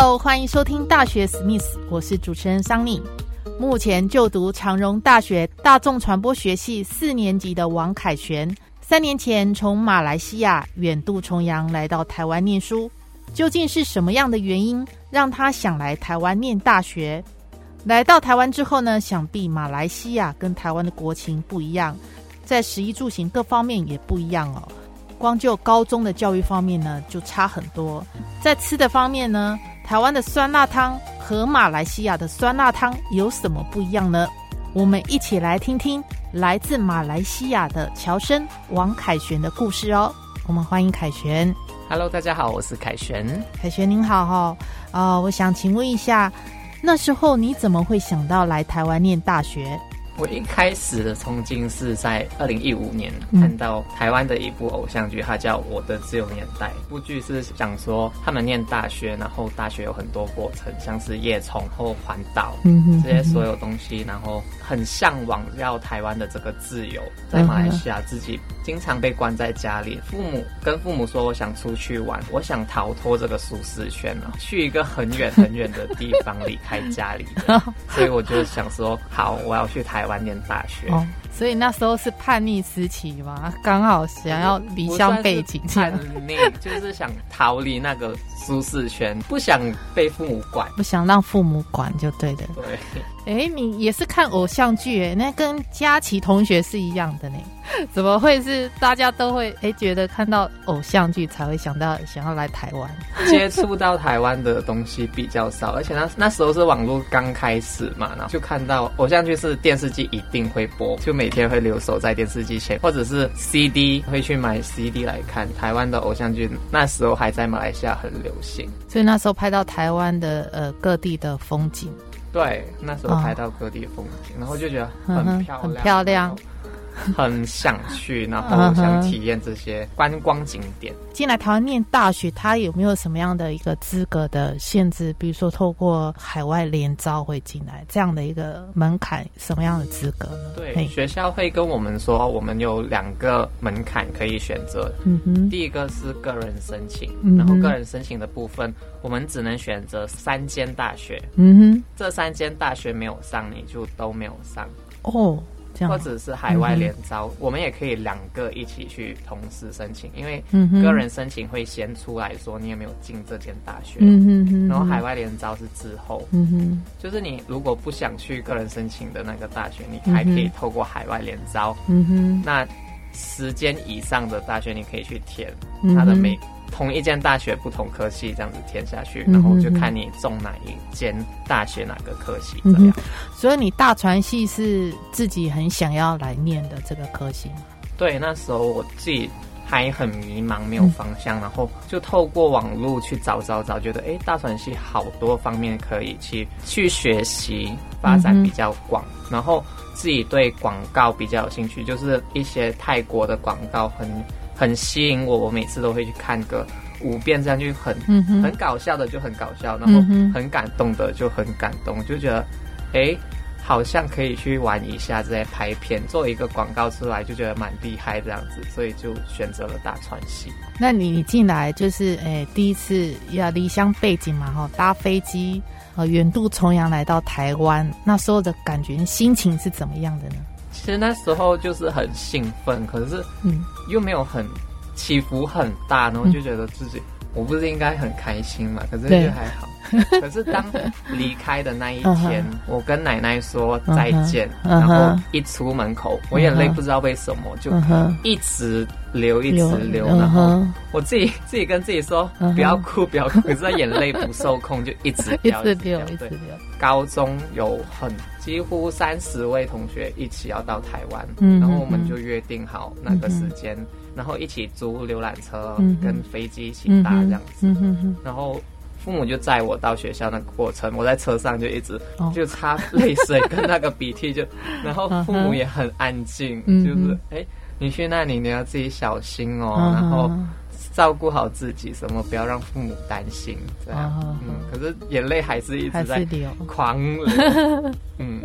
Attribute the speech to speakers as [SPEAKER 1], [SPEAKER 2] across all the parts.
[SPEAKER 1] Hello，欢迎收听大学史密斯，我是主持人桑尼。目前就读长荣大学大众传播学系四年级的王凯旋，三年前从马来西亚远渡重洋来到台湾念书。究竟是什么样的原因让他想来台湾念大学？来到台湾之后呢？想必马来西亚跟台湾的国情不一样，在食衣住行各方面也不一样哦。光就高中的教育方面呢，就差很多。在吃的方面呢？台湾的酸辣汤和马来西亚的酸辣汤有什么不一样呢？我们一起来听听来自马来西亚的乔生王凯旋的故事哦。我们欢迎凯旋。
[SPEAKER 2] Hello，大家好，我是凯旋。
[SPEAKER 1] 凯旋您好哈，啊，我想请问一下，那时候你怎么会想到来台湾念大学？
[SPEAKER 2] 我一开始的憧憬是在二零一五年看到台湾的一部偶像剧，它叫《我的自由年代》。部剧是讲说他们念大学，然后大学有很多过程，像是夜冲或环岛这些所有东西，然后很向往要台湾的这个自由。在马来西亚自己经常被关在家里，父母跟父母说我想出去玩，我想逃脱这个舒适圈啊，去一个很远很远的地方离开家里。所以我就想说，好，我要去台。晚念大学，
[SPEAKER 1] 所以那时候是叛逆时期嘛，刚好想要离乡背景，
[SPEAKER 2] 叛逆就是想逃离那个舒适圈，不想被父母管，
[SPEAKER 1] 不想让父母管就对的。
[SPEAKER 2] 对，
[SPEAKER 1] 哎，你也是看偶像剧哎，那跟佳琪同学是一样的呢。怎么会是大家都会哎觉得看到偶像剧才会想到想要来台湾？
[SPEAKER 2] 接触到台湾的东西比较少，而且那那时候是网络刚开始嘛，然后就看到偶像剧是电视机一定会播，就每天会留守在电视机前，或者是 CD 会去买 CD 来看台湾的偶像剧。那时候还在马来西亚很流行，
[SPEAKER 1] 所以那时候拍到台湾的呃各地的风景。
[SPEAKER 2] 对，那时候拍到各地的风景，然后就觉得很漂亮，
[SPEAKER 1] 很漂亮。
[SPEAKER 2] 很想去，然后想体验这些观光景点。
[SPEAKER 1] 进来台湾念大学，他有没有什么样的一个资格的限制？比如说，透过海外联招会进来这样的一个门槛，什么样的资格呢？
[SPEAKER 2] 对，学校会跟我们说，我们有两个门槛可以选择。嗯哼，第一个是个人申请，然后个人申请的部分，我们只能选择三间大学。嗯哼，这三间大学没有上，你就都没有上。哦。或者是海外联招，我们也可以两个一起去同时申请，因为个人申请会先出来说你有没有进这间大学，然后海外联招是之后，就是你如果不想去个人申请的那个大学，你还可以透过海外联招，那十间以上的大学你可以去填它的每。同一间大学不同科系这样子填下去，然后就看你中哪一间大学哪个科系这样。
[SPEAKER 1] 所以你大传系是自己很想要来念的这个科系吗？
[SPEAKER 2] 对，那时候我自己还很迷茫，没有方向，然后就透过网络去找找找，觉得哎，大传系好多方面可以去去学习，发展比较广，然后自己对广告比较有兴趣，就是一些泰国的广告很。很吸引我，我每次都会去看个五遍，这样就很很搞笑的就很搞笑，然后很感动的就很感动，就觉得哎，好像可以去玩一下这些拍片，做一个广告出来，就觉得蛮厉害这样子，所以就选择了大川系。
[SPEAKER 1] 那你进来就是哎第一次要离乡背景嘛哈，搭飞机呃远渡重洋来到台湾，那时候的感觉心情是怎么样的呢？
[SPEAKER 2] 其实那时候就是很兴奋，可是嗯，又没有很起伏很大，然后就觉得自己我不是应该很开心嘛？可是就还好。可是当离开的那一天，我跟奶奶说再见，然后一出门口，我眼泪不知道为什么就一直流，一直流，然后我自己自己跟自己说不要哭，不要哭，可是眼泪不受控，就一直 掉，
[SPEAKER 1] 一直流，一直流。
[SPEAKER 2] 高中有很几乎三十位同学一起要到台湾，然后我们就约定好那个时间。然后一起租游览车，跟飞机一起搭这样子，然后。父母就载我到学校那个过程，我在车上就一直就擦泪水跟那个鼻涕，就 然后父母也很安静，就是哎，你去那里你要自己小心哦，然后照顾好自己，什么不要让父母担心这样。嗯，可是眼泪还是一直在流，狂流。
[SPEAKER 1] 嗯，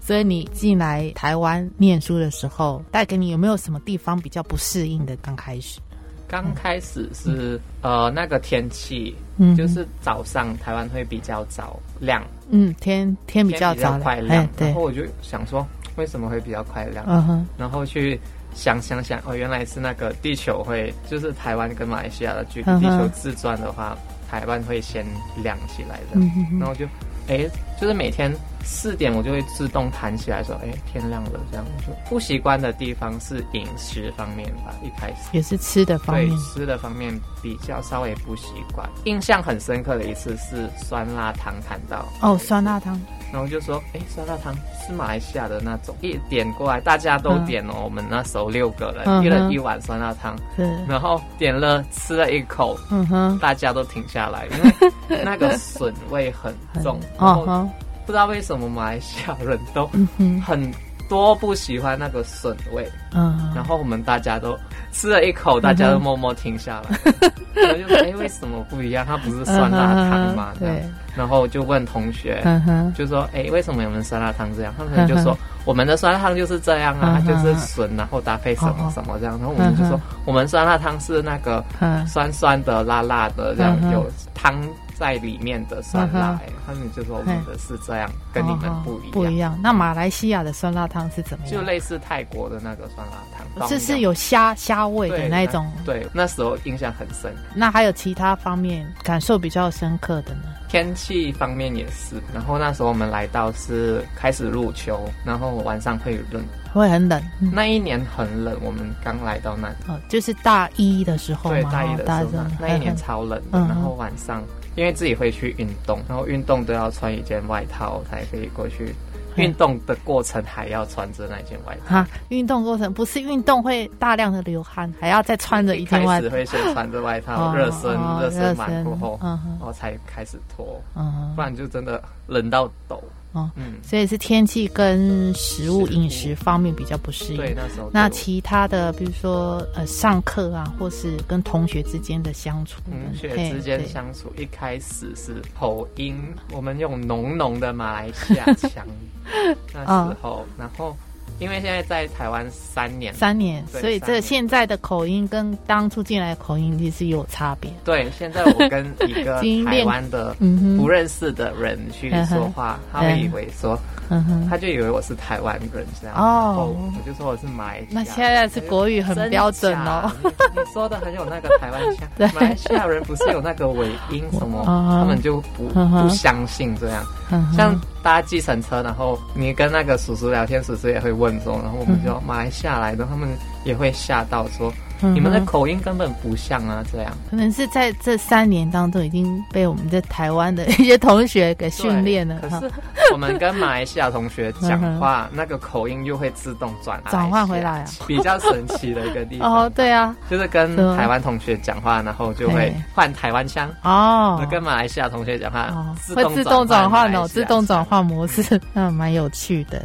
[SPEAKER 1] 所以你进来台湾念书的时候，带给你有没有什么地方比较不适应的？刚开始。
[SPEAKER 2] 刚开始是呃那个天气，嗯就是早上台湾会比较早亮，
[SPEAKER 1] 嗯，天天比较早
[SPEAKER 2] 快亮，然后我就想说为什么会比较快亮，嗯哼，然后去想想想哦，原来是那个地球会，就是台湾跟马来西亚的距离，地球自转的话，台湾会先亮起来的，然后就。哎，就是每天四点我就会自动弹起来，说：“哎，天亮了。”这样就不习惯的地方是饮食方面吧，一开始
[SPEAKER 1] 也是吃的方面，
[SPEAKER 2] 对吃的方面比较稍微不习惯。印象很深刻的一次是酸辣汤谈到
[SPEAKER 1] 哦，酸辣汤。
[SPEAKER 2] 然后就说，哎，酸辣汤是马来西亚的那种，一点过来大家都点哦。我们那时候六个人，一人一碗酸辣汤，然后点了吃了一口，嗯哼，大家都停下来，因为那个 笋味很重，然后不知道为什么马来西亚人都很多不喜欢那个笋味，嗯，然后我们大家都吃了一口，大家都默默停下来，我就说，哎，为什么不一样？它不是酸辣汤吗？对。然后就问同学，就说：“哎，为什么我们酸辣汤这样？”他们就说：“我们的酸辣汤就是这样啊，就是笋，然后搭配什么什么这样。”然后我们就说：“我们酸辣汤是那个酸酸的、辣辣的，这样有汤。”在里面的酸辣，他们就说我们的是这样，跟你们不一样。
[SPEAKER 1] 不一样。那马来西亚的酸辣汤是怎么样？
[SPEAKER 2] 就类似泰国的那个酸辣汤，
[SPEAKER 1] 这是有虾虾味的那种。
[SPEAKER 2] 对，那时候印象很深。
[SPEAKER 1] 那还有其他方面感受比较深刻的呢？
[SPEAKER 2] 天气方面也是。然后那时候我们来到是开始入秋，然后晚上会冷，
[SPEAKER 1] 会很冷。
[SPEAKER 2] 那一年很冷，我们刚来到那，
[SPEAKER 1] 哦，就是大一的时候
[SPEAKER 2] 对，大一的时候，那一年超冷的，然后晚上。因为自己会去运动，然后运动都要穿一件外套才可以过去。运动的过程还要穿着那件外套。哈，
[SPEAKER 1] 运动过程不是运动会大量的流汗，还要再穿着一件外套。
[SPEAKER 2] 开始会先穿着外套热身，热身完过后，然后才开始脱，不然就真的冷到抖。哦，
[SPEAKER 1] 嗯，所以是天气跟食物饮食方面比较不适应。
[SPEAKER 2] 对，那时候。
[SPEAKER 1] 那其他的，比如说呃，上课啊，或是跟同学之间的相处，
[SPEAKER 2] 同学之间相处，一开始是口音，我们用浓浓的马来西亚腔，那时候，然后。因为现在在台湾三年，
[SPEAKER 1] 三年，所以这现在的口音跟当初进来的口音其实有差别。
[SPEAKER 2] 对，现在我跟一个 台湾的不认识的人去说话，他会以为说，他就以为我是台湾人这样。哦，我就说我是马来西亚。
[SPEAKER 1] 那现在是国语很标准哦。
[SPEAKER 2] 你说的很有那个台湾腔。对，马来西亚人不是有那个尾音什么，他们就不不相信这样。像搭计程车，然后你跟那个叔叔聊天，叔叔也会问说，然后我们就马来西亚来的，他们也会吓到说。你们的口音根本不像啊，这样
[SPEAKER 1] 可能是在这三年当中已经被我们在台湾的一些同学给训练了。
[SPEAKER 2] 可是我们跟马来西亚同学讲话，那个口音又会自动转
[SPEAKER 1] 转换回来啊，
[SPEAKER 2] 比较神奇的一个地方。
[SPEAKER 1] 哦，对啊，
[SPEAKER 2] 就是跟台湾同学讲话，然后就会换台湾腔哦。跟马来西亚同学讲话，
[SPEAKER 1] 会自动转换
[SPEAKER 2] 哦，
[SPEAKER 1] 自动转换模式，那蛮有趣的。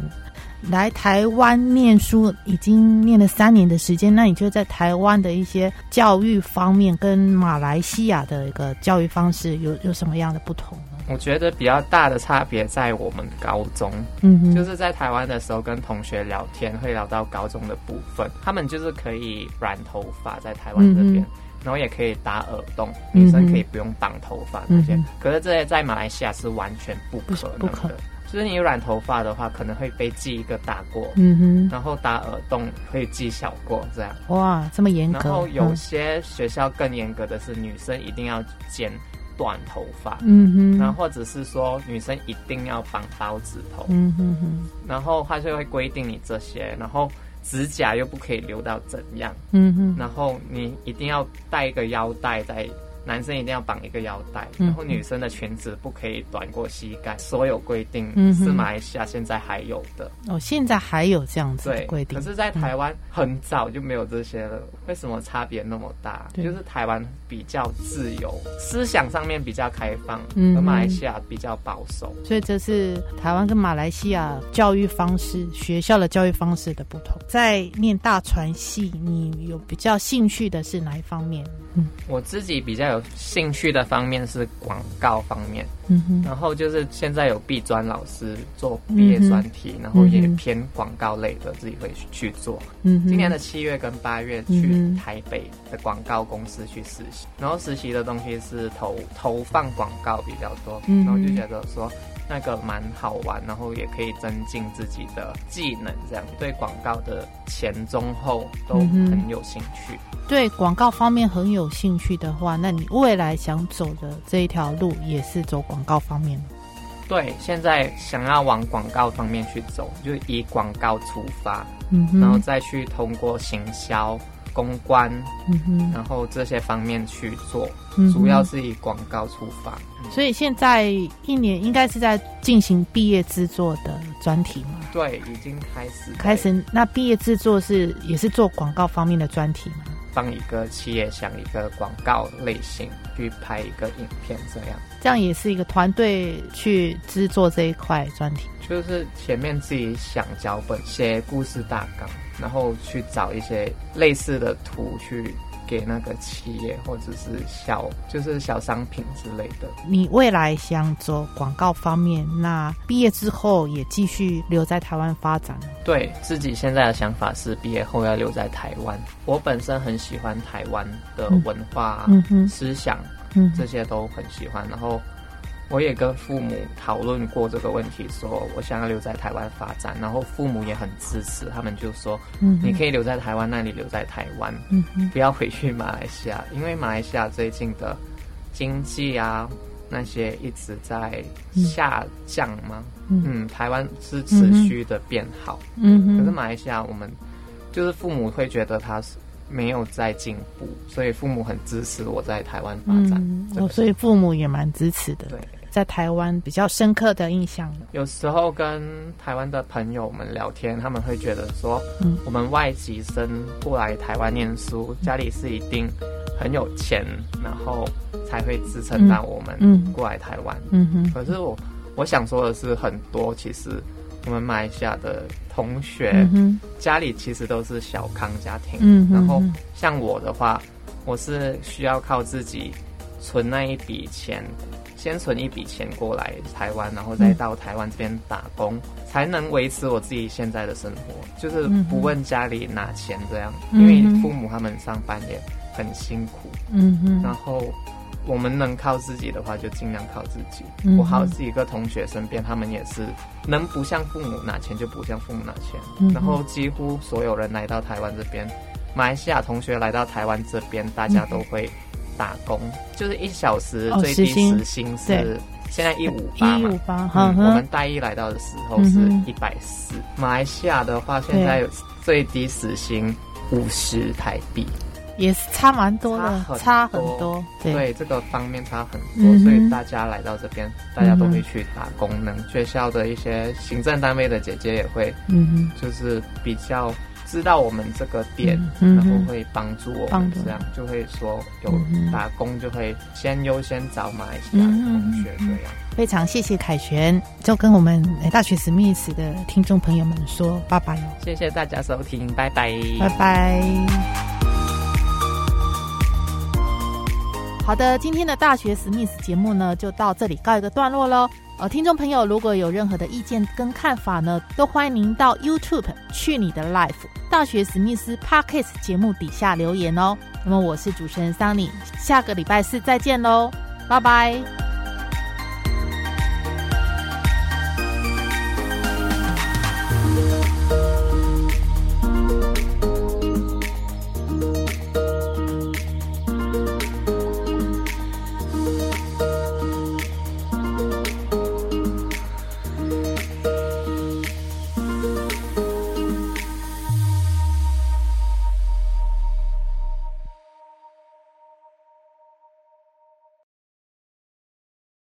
[SPEAKER 1] 来台湾念书已经念了三年的时间，那你觉得在台湾的一些教育方面跟马来西亚的一个教育方式有有什么样的不同呢？
[SPEAKER 2] 我觉得比较大的差别在我们高中，嗯，就是在台湾的时候跟同学聊天会聊到高中的部分，他们就是可以染头发在台湾这边，然后也可以打耳洞，女生可以不用绑头发那些，可是这些在马来西亚是完全不可能的。就是你染头发的话，可能会被记一个大过，嗯哼，然后打耳洞会记小过，这样。
[SPEAKER 1] 哇，这么严格。
[SPEAKER 2] 然后有些学校更严格的是，女生一定要剪短头发，嗯哼，然后或者是说女生一定要绑包子头，嗯哼哼，然后他就会规定你这些，然后指甲又不可以留到怎样，嗯哼，然后你一定要带一个腰带在。男生一定要绑一个腰带，然后女生的裙子不可以短过膝盖。所有规定是马来西亚现在还有的
[SPEAKER 1] 哦，现在还有这样子规定。
[SPEAKER 2] 可是，在台湾很早就没有这些了。为什么差别那么大？就是台湾比较自由，思想上面比较开放，而马来西亚比较保守。
[SPEAKER 1] 所以这是台湾跟马来西亚教育方式、学校的教育方式的不同。在念大传系，你有比较兴趣的是哪一方面？
[SPEAKER 2] 嗯，我自己比较有兴趣的方面是广告方面。嗯哼，然后就是现在有毕专老师做毕业专题，然后也偏广告类的，自己会去做。嗯，今年的七月跟八月去台北的广告公司去实习，然后实习的东西是投投放广告比较多，然后就觉得说。那个蛮好玩，然后也可以增进自己的技能，这样对广告的前中后都很有兴趣。
[SPEAKER 1] 对广告方面很有兴趣的话，那你未来想走的这一条路也是走广告方面
[SPEAKER 2] 对，现在想要往广告方面去走，就以广告出发，嗯，然后再去通过行销。公关，嗯哼，然后这些方面去做，主要是以广告出发。
[SPEAKER 1] 所以现在一年应该是在进行毕业制作的专题吗？
[SPEAKER 2] 对，已经开始。
[SPEAKER 1] 开始，那毕业制作是也是做广告方面的专题吗？
[SPEAKER 2] 帮一个企业想一个广告类型去拍一个影片，这样。
[SPEAKER 1] 这样也是一个团队去制作这一块专题。
[SPEAKER 2] 就是前面自己想脚本、写故事大纲。然后去找一些类似的图去给那个企业或者是小就是小商品之类的。
[SPEAKER 1] 你未来想走广告方面，那毕业之后也继续留在台湾发展？
[SPEAKER 2] 对自己现在的想法是毕业后要留在台湾。我本身很喜欢台湾的文化、思想，这些都很喜欢。然后。我也跟父母讨论过这个问题，说我想要留在台湾发展，然后父母也很支持，他们就说，嗯你可以留在台湾，那你留在台湾，不要回去马来西亚，因为马来西亚最近的经济啊那些一直在下降嘛，嗯，台湾是持续的变好，嗯，可是马来西亚我们就是父母会觉得他是。没有在进步，所以父母很支持我在台湾发展，
[SPEAKER 1] 哦，所以父母也蛮支持的，
[SPEAKER 2] 对。
[SPEAKER 1] 在台湾比较深刻的印象，
[SPEAKER 2] 有时候跟台湾的朋友们聊天，他们会觉得说，嗯，我们外籍生过来台湾念书，家里是一定很有钱，然后才会支撑到我们过来台湾。嗯哼。可是我我想说的是，很多其实我们马来西亚的同学，家里其实都是小康家庭。嗯然后像我的话，我是需要靠自己存那一笔钱。先存一笔钱过来台湾，然后再到台湾这边打工，才能维持我自己现在的生活。就是不问家里拿钱这样，因为父母他们上班也很辛苦。嗯哼。然后我们能靠自己的话，就尽量靠自己。我好几个同学身边，他们也是能不向父母拿钱就不向父母拿钱。然后几乎所有人来到台湾这边，马来西亚同学来到台湾这边，大家都会。打工。就是一小时最低时薪？是现在一五八嘛，我们大一来到的时候是一百四。马来西亚的话，现在最低时薪五十台币，
[SPEAKER 1] 也是差蛮多的，差很多。
[SPEAKER 2] 对这个方面差很多，所以大家来到这边，大家都会去打工。能学校的一些行政单位的姐姐也会，嗯就是比较。知道我们这个店，然后会帮助我们，这样就会说有打工就会先优先找马来西亚同学这样。
[SPEAKER 1] 非常谢谢凯旋，就跟我们大学史密斯的听众朋友们说拜拜哦。
[SPEAKER 2] 谢谢大家收听，拜拜，
[SPEAKER 1] 拜拜。好的，今天的大学史密斯节目呢，就到这里告一个段落喽。呃，听众朋友，如果有任何的意见跟看法呢，都欢迎您到 YouTube 去你的 Life 大学史密斯 Podcast 节目底下留言哦。那么我是主持人 Sunny，，下个礼拜四再见喽，拜拜。